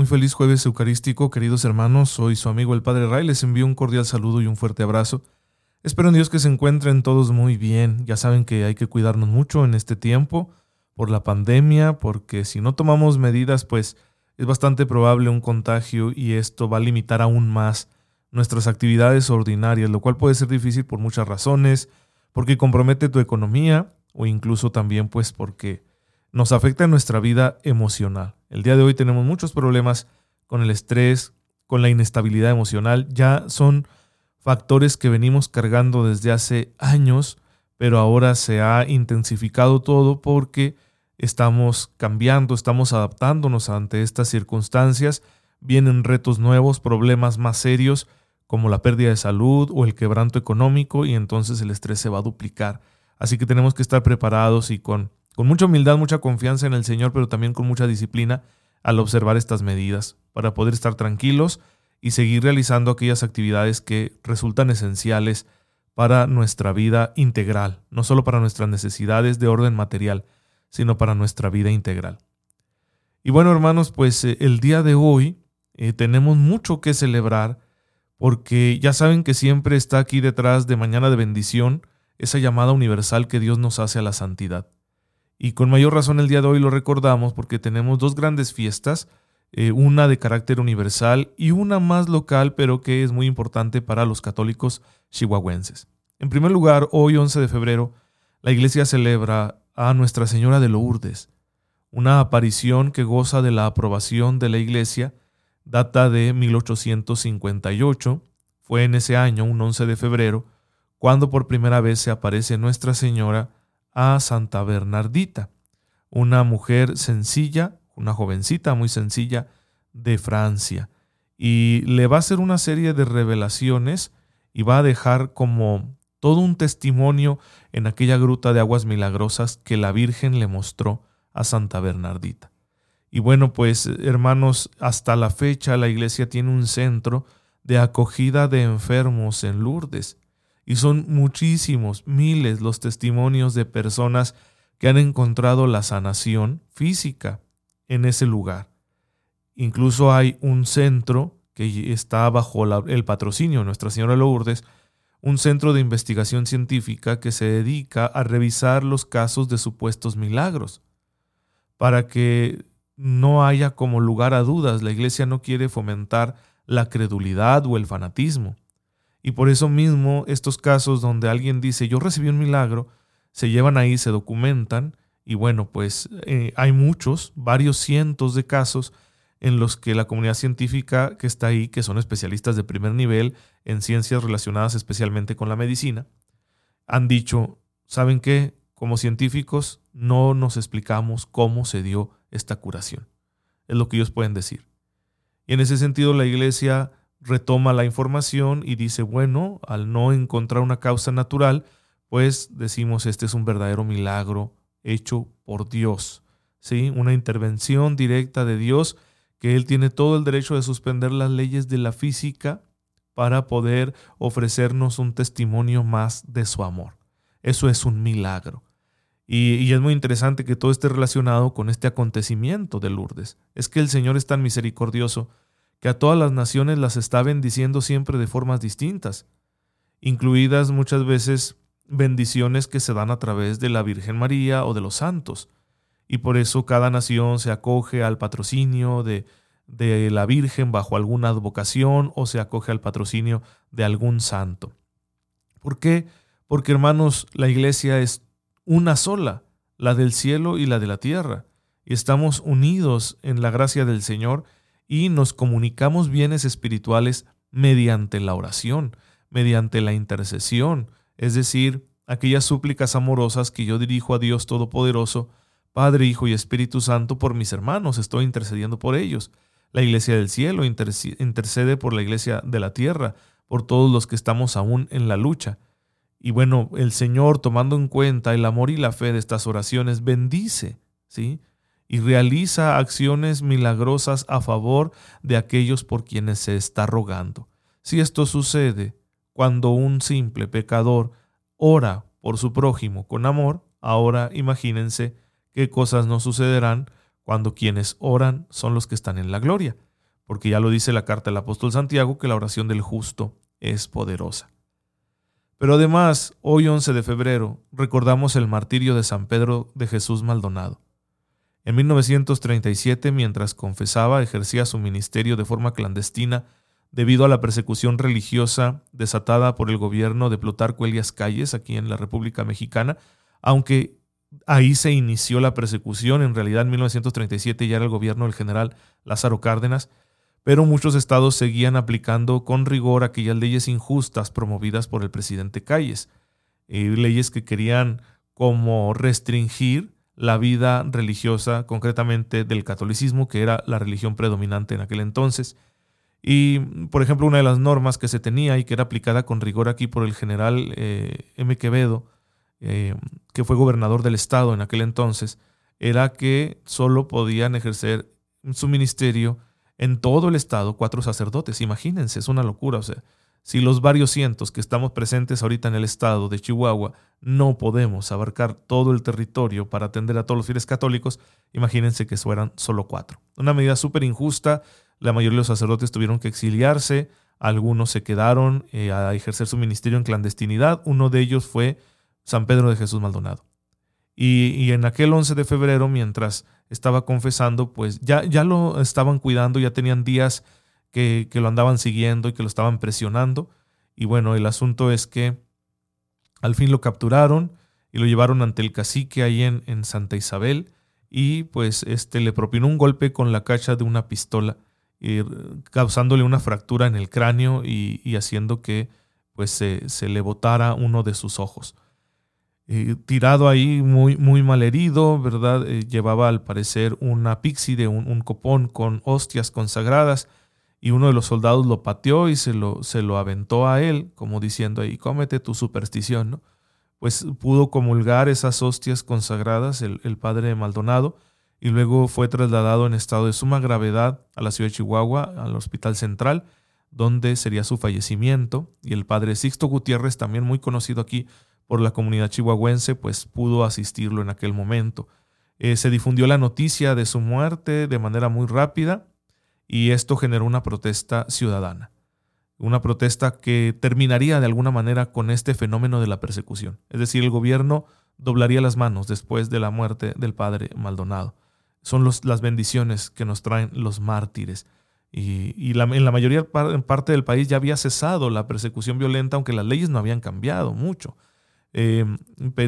Muy feliz jueves eucarístico, queridos hermanos. Soy su amigo el Padre Ray. Les envío un cordial saludo y un fuerte abrazo. Espero en Dios que se encuentren todos muy bien. Ya saben que hay que cuidarnos mucho en este tiempo por la pandemia, porque si no tomamos medidas, pues es bastante probable un contagio y esto va a limitar aún más nuestras actividades ordinarias, lo cual puede ser difícil por muchas razones, porque compromete tu economía o incluso también pues porque nos afecta nuestra vida emocional. El día de hoy tenemos muchos problemas con el estrés, con la inestabilidad emocional. Ya son factores que venimos cargando desde hace años, pero ahora se ha intensificado todo porque estamos cambiando, estamos adaptándonos ante estas circunstancias. Vienen retos nuevos, problemas más serios como la pérdida de salud o el quebranto económico y entonces el estrés se va a duplicar. Así que tenemos que estar preparados y con con mucha humildad, mucha confianza en el Señor, pero también con mucha disciplina al observar estas medidas, para poder estar tranquilos y seguir realizando aquellas actividades que resultan esenciales para nuestra vida integral, no solo para nuestras necesidades de orden material, sino para nuestra vida integral. Y bueno, hermanos, pues eh, el día de hoy eh, tenemos mucho que celebrar porque ya saben que siempre está aquí detrás de Mañana de Bendición esa llamada universal que Dios nos hace a la santidad. Y con mayor razón el día de hoy lo recordamos porque tenemos dos grandes fiestas, eh, una de carácter universal y una más local, pero que es muy importante para los católicos chihuahuenses. En primer lugar, hoy 11 de febrero, la iglesia celebra a Nuestra Señora de Lourdes, una aparición que goza de la aprobación de la iglesia, data de 1858, fue en ese año, un 11 de febrero, cuando por primera vez se aparece Nuestra Señora a Santa Bernardita, una mujer sencilla, una jovencita muy sencilla de Francia. Y le va a hacer una serie de revelaciones y va a dejar como todo un testimonio en aquella gruta de aguas milagrosas que la Virgen le mostró a Santa Bernardita. Y bueno, pues hermanos, hasta la fecha la iglesia tiene un centro de acogida de enfermos en Lourdes. Y son muchísimos, miles los testimonios de personas que han encontrado la sanación física en ese lugar. Incluso hay un centro que está bajo el patrocinio de Nuestra Señora Lourdes, un centro de investigación científica que se dedica a revisar los casos de supuestos milagros, para que no haya como lugar a dudas. La Iglesia no quiere fomentar la credulidad o el fanatismo. Y por eso mismo estos casos donde alguien dice yo recibí un milagro, se llevan ahí, se documentan y bueno, pues eh, hay muchos, varios cientos de casos en los que la comunidad científica que está ahí, que son especialistas de primer nivel en ciencias relacionadas especialmente con la medicina, han dicho, ¿saben qué? Como científicos no nos explicamos cómo se dio esta curación. Es lo que ellos pueden decir. Y en ese sentido la iglesia retoma la información y dice, bueno, al no encontrar una causa natural, pues decimos, este es un verdadero milagro hecho por Dios, ¿sí? Una intervención directa de Dios que Él tiene todo el derecho de suspender las leyes de la física para poder ofrecernos un testimonio más de su amor. Eso es un milagro. Y, y, es muy interesante que todo esté relacionado con este acontecimiento de Lourdes. Es que el Señor es tan misericordioso que a todas las naciones las está bendiciendo siempre de formas distintas, incluidas muchas veces bendiciones que se dan a través de la Virgen María o de los santos. Y por eso cada nación se acoge al patrocinio de, de la Virgen bajo alguna advocación o se acoge al patrocinio de algún santo. ¿Por qué? Porque hermanos, la iglesia es una sola, la del cielo y la de la tierra, y estamos unidos en la gracia del Señor y nos comunicamos bienes espirituales mediante la oración, mediante la intercesión, es decir, aquellas súplicas amorosas que yo dirijo a Dios Todopoderoso, Padre, Hijo y Espíritu Santo por mis hermanos, estoy intercediendo por ellos. La Iglesia del Cielo intercede por la Iglesia de la Tierra, por todos los que estamos aún en la lucha. Y bueno, el Señor, tomando en cuenta el amor y la fe de estas oraciones, bendice, ¿sí? Y realiza acciones milagrosas a favor de aquellos por quienes se está rogando. Si esto sucede cuando un simple pecador ora por su prójimo con amor, ahora imagínense qué cosas no sucederán cuando quienes oran son los que están en la gloria, porque ya lo dice la carta del apóstol Santiago que la oración del justo es poderosa. Pero además, hoy 11 de febrero, recordamos el martirio de San Pedro de Jesús Maldonado. En 1937, mientras confesaba, ejercía su ministerio de forma clandestina debido a la persecución religiosa desatada por el gobierno de Plutarco Elias Calles aquí en la República Mexicana, aunque ahí se inició la persecución, en realidad en 1937 ya era el gobierno del general Lázaro Cárdenas, pero muchos estados seguían aplicando con rigor aquellas leyes injustas promovidas por el presidente Calles, eh, leyes que querían como restringir la vida religiosa, concretamente del catolicismo, que era la religión predominante en aquel entonces. Y, por ejemplo, una de las normas que se tenía y que era aplicada con rigor aquí por el general eh, M. Quevedo, eh, que fue gobernador del estado en aquel entonces, era que solo podían ejercer su ministerio en todo el estado cuatro sacerdotes. Imagínense, es una locura. O sea, si los varios cientos que estamos presentes ahorita en el estado de Chihuahua no podemos abarcar todo el territorio para atender a todos los fieles católicos, imagínense que fueran solo cuatro. Una medida súper injusta. La mayoría de los sacerdotes tuvieron que exiliarse, algunos se quedaron eh, a ejercer su ministerio en clandestinidad. Uno de ellos fue San Pedro de Jesús Maldonado. Y, en aquel 11 de febrero, mientras estaba confesando, pues ya, ya lo estaban cuidando, ya tenían días que, lo andaban siguiendo y que lo estaban presionando. Y bueno, el asunto es que al fin lo capturaron y lo llevaron ante el cacique ahí en, en Santa Isabel y pues este le propinó un golpe con la cacha de una pistola, y, causándole una fractura en el cráneo y, haciendo que pues se, se le botara uno de sus ojos. Eh, tirado ahí, muy, muy mal herido, ¿verdad? Eh, llevaba al parecer una píxide, un, un, copón con hostias consagradas, y uno de los soldados lo pateó y se lo, se lo aventó a él, como diciendo ahí, cómete tu superstición, ¿no? Pues pudo comulgar esas hostias consagradas el, el padre Maldonado, y luego fue trasladado en estado de suma gravedad a la ciudad de Chihuahua, al Hospital Central, donde sería su fallecimiento, y el padre Sixto Gutiérrez, también muy conocido aquí, por la comunidad chihuahuense, pues pudo asistirlo en aquel momento. Eh, se difundió la noticia de su muerte de manera muy rápida y esto generó una protesta ciudadana. Una protesta que terminaría de alguna manera con este fenómeno de la persecución. Es decir, el gobierno doblaría las manos después de la muerte del padre Maldonado. Son las bendiciones que nos traen los mártires. Y, en la mayoría parte del país ya había cesado la persecución violenta, aunque las leyes no habían cambiado mucho. Eh,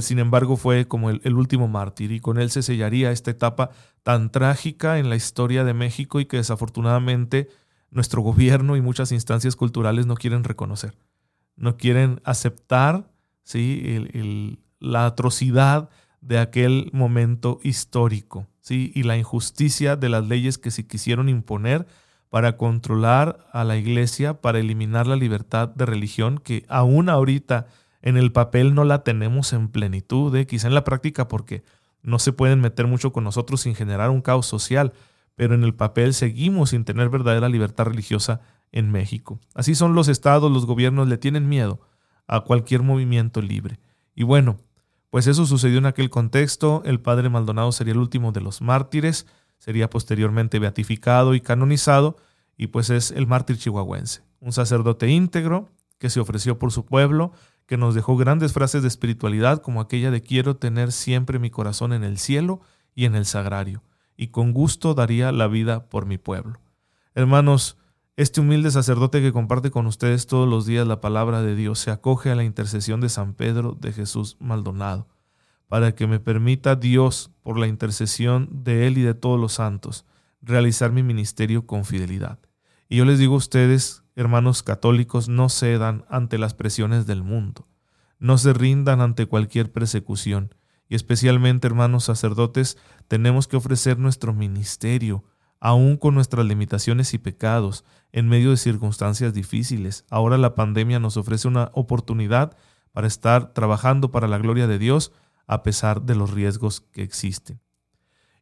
sin embargo, fue como el, último mártir y con él se sellaría esta etapa tan trágica en la historia de México y que desafortunadamente nuestro gobierno y muchas instancias culturales no quieren reconocer. No quieren aceptar ¿sí? la atrocidad de aquel momento histórico ¿sí? y la injusticia de las leyes que se quisieron imponer para controlar a la iglesia, para eliminar la libertad de religión, que aún ahorita en el papel no la tenemos en plenitud, ¿eh? quizá en la práctica porque no se pueden meter mucho con nosotros sin generar un caos social, pero en el papel seguimos sin tener verdadera libertad religiosa en México. Así son los estados, los gobiernos le tienen miedo a cualquier movimiento libre. Y bueno, pues eso sucedió en aquel contexto, el padre Maldonado sería el último de los mártires, sería posteriormente beatificado y canonizado, y pues es el mártir chihuahuense, un sacerdote íntegro que se ofreció por su pueblo, que nos dejó grandes frases de espiritualidad como aquella de quiero tener siempre mi corazón en el cielo y en el sagrario, y con gusto daría la vida por mi pueblo. Hermanos, este humilde sacerdote que comparte con ustedes todos los días la palabra de Dios se acoge a la intercesión de San Pedro de Jesús Maldonado, para que me permita Dios, por la intercesión de Él y de todos los santos, realizar mi ministerio con fidelidad. Y yo les digo a ustedes hermanos católicos, no cedan ante las presiones del mundo. no se rindan ante cualquier persecución. Y especialmente, hermanos sacerdotes, tenemos que ofrecer nuestro ministerio, aún con nuestras limitaciones y pecados, en medio de circunstancias difíciles. Ahora la pandemia nos ofrece una oportunidad para estar trabajando para la gloria de Dios a pesar de los riesgos que existen.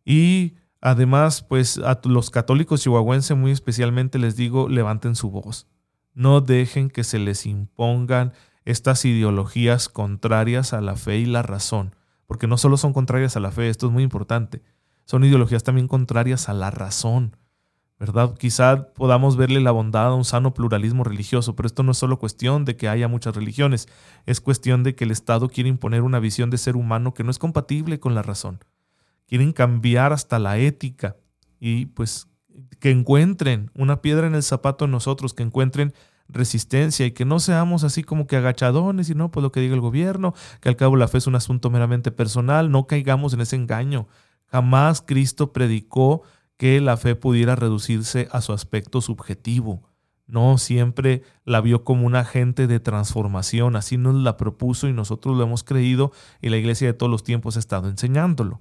Y además, pues a los católicos chihuahuenses muy especialmente les digo, levanten su voz. No dejen que se les impongan estas ideologías contrarias a la fe y la razón, porque no solo son contrarias a la fe, esto es muy importante, son ideologías también contrarias a la razón. ¿verdad? Quizá podamos verle la bondad a un sano pluralismo religioso, pero esto no es solo cuestión de que haya muchas religiones, es cuestión de que el Estado quiere imponer una visión de ser humano que no es compatible con la razón. Quieren cambiar hasta la ética y pues que encuentren una piedra en el zapato en nosotros, que encuentren resistencia y que no seamos así como que agachadones y no, pues lo que diga el gobierno, que al cabo la fe es un asunto meramente personal, no caigamos en ese engaño. Jamás Cristo predicó que la fe pudiera reducirse a su aspecto subjetivo. No, siempre la vio como un agente de transformación, así nos la propuso y nosotros lo hemos creído y la iglesia de todos los tiempos ha estado enseñándolo.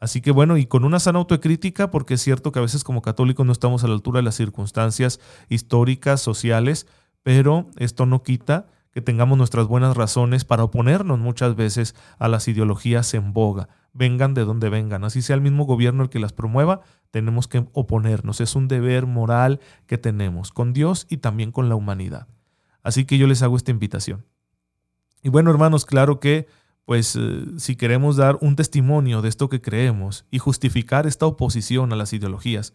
Así que bueno, y con una sana autocrítica, porque es cierto que a veces como católicos no estamos a la altura de las circunstancias históricas, sociales, pero esto no quita que tengamos nuestras buenas razones para oponernos muchas veces a las ideologías en boga vengan de donde vengan, así sea el mismo gobierno el que las promueva, tenemos que oponernos. Es un deber moral que tenemos con Dios y también con la humanidad. Así que yo les hago esta invitación. Y bueno, hermanos, claro que pues eh, si queremos dar un testimonio de esto que creemos y justificar esta oposición a las ideologías,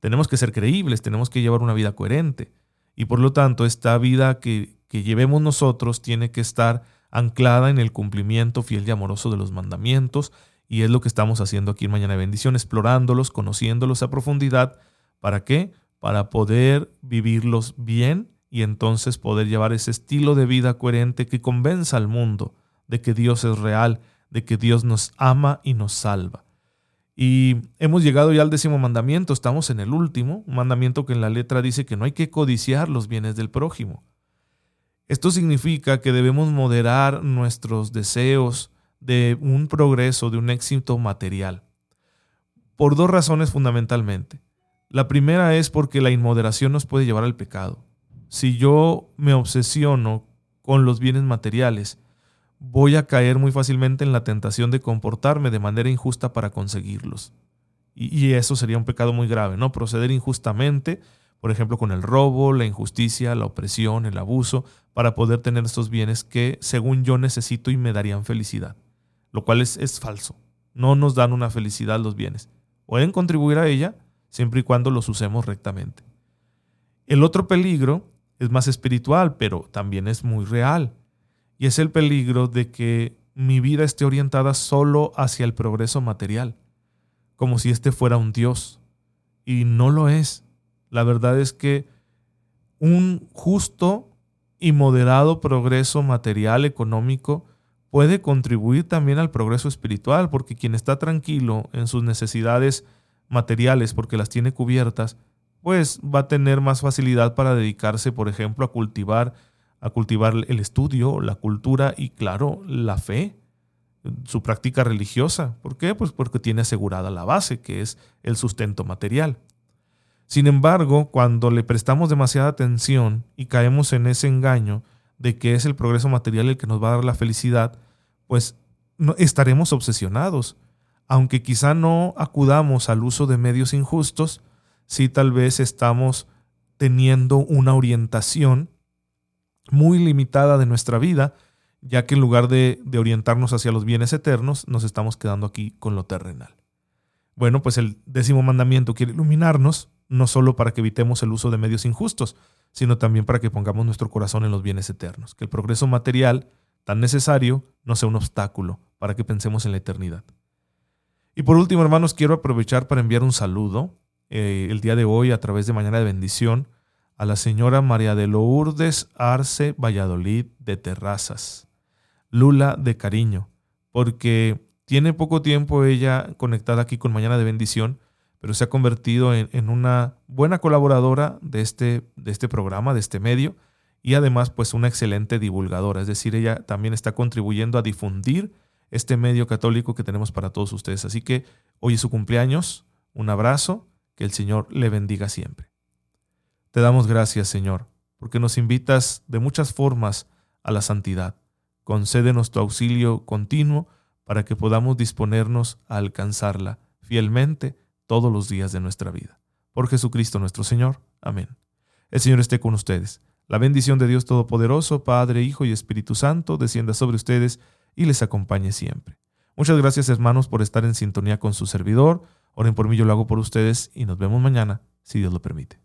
tenemos que ser creíbles, tenemos que llevar una vida coherente. Y por lo tanto, esta vida que, que llevemos nosotros tiene que estar anclada en el cumplimiento fiel y amoroso de los mandamientos y es lo que estamos haciendo aquí en Mañana de Bendición, explorándolos, conociéndolos a profundidad. ¿Para qué? Para poder vivirlos bien y entonces poder llevar ese estilo de vida coherente que convenza al mundo de que Dios es real, de que Dios nos ama y nos salva. Y hemos llegado ya al décimo mandamiento, estamos en el último, un mandamiento que en la letra dice que no hay que codiciar los bienes del prójimo. Esto significa que debemos moderar nuestros deseos, de un progreso, de un éxito material. Por dos razones fundamentalmente. La primera es porque la inmoderación nos puede llevar al pecado. Si yo me obsesiono con los bienes materiales, voy a caer muy fácilmente en la tentación de comportarme de manera injusta para conseguirlos. Y, eso sería un pecado muy grave, ¿no? Proceder injustamente, por ejemplo, con el robo, la injusticia, la opresión, el abuso, para poder tener estos bienes que, según yo, necesito y me darían felicidad lo cual es, falso. No nos dan una felicidad los bienes. Pueden contribuir a ella siempre y cuando los usemos rectamente. El otro peligro es más espiritual, pero también es muy real. Y es el peligro de que mi vida esté orientada solo hacia el progreso material, como si este fuera un Dios. Y no lo es. La verdad es que un justo y moderado progreso material económico puede contribuir también al progreso espiritual, porque quien está tranquilo en sus necesidades materiales porque las tiene cubiertas, pues va a tener más facilidad para dedicarse, por ejemplo, a cultivar a cultivar el estudio, la cultura y claro, la fe, su práctica religiosa. ¿Por qué? Pues porque tiene asegurada la base, que es el sustento material. Sin embargo, cuando le prestamos demasiada atención y caemos en ese engaño, de que es el progreso material el que nos va a dar la felicidad, pues no, estaremos obsesionados. Aunque quizá no acudamos al uso de medios injustos, sí tal vez estamos teniendo una orientación muy limitada de nuestra vida, ya que en lugar de, orientarnos hacia los bienes eternos, nos estamos quedando aquí con lo terrenal. Bueno, pues el décimo mandamiento quiere iluminarnos, no solo para que evitemos el uso de medios injustos, sino también para que pongamos nuestro corazón en los bienes eternos, que el progreso material tan necesario no sea un obstáculo para que pensemos en la eternidad. Y por último, hermanos, quiero aprovechar para enviar un saludo eh, el día de hoy a través de Mañana de Bendición a la señora María de Lourdes Arce Valladolid de Terrazas, Lula de cariño, porque tiene poco tiempo ella conectada aquí con Mañana de Bendición pero se ha convertido en, una buena colaboradora de este, de este programa, de este medio, y además pues una excelente divulgadora, es decir, ella también está contribuyendo a difundir este medio católico que tenemos para todos ustedes. Así que hoy es su cumpleaños, un abrazo, que el Señor le bendiga siempre. Te damos gracias, Señor, porque nos invitas de muchas formas a la santidad. Concédenos tu auxilio continuo para que podamos disponernos a alcanzarla fielmente todos los días de nuestra vida. Por Jesucristo nuestro Señor. Amén. El Señor esté con ustedes. La bendición de Dios Todopoderoso, Padre, Hijo y Espíritu Santo, descienda sobre ustedes y les acompañe siempre. Muchas gracias hermanos por estar en sintonía con su servidor. Oren por mí, yo lo hago por ustedes y nos vemos mañana, si Dios lo permite.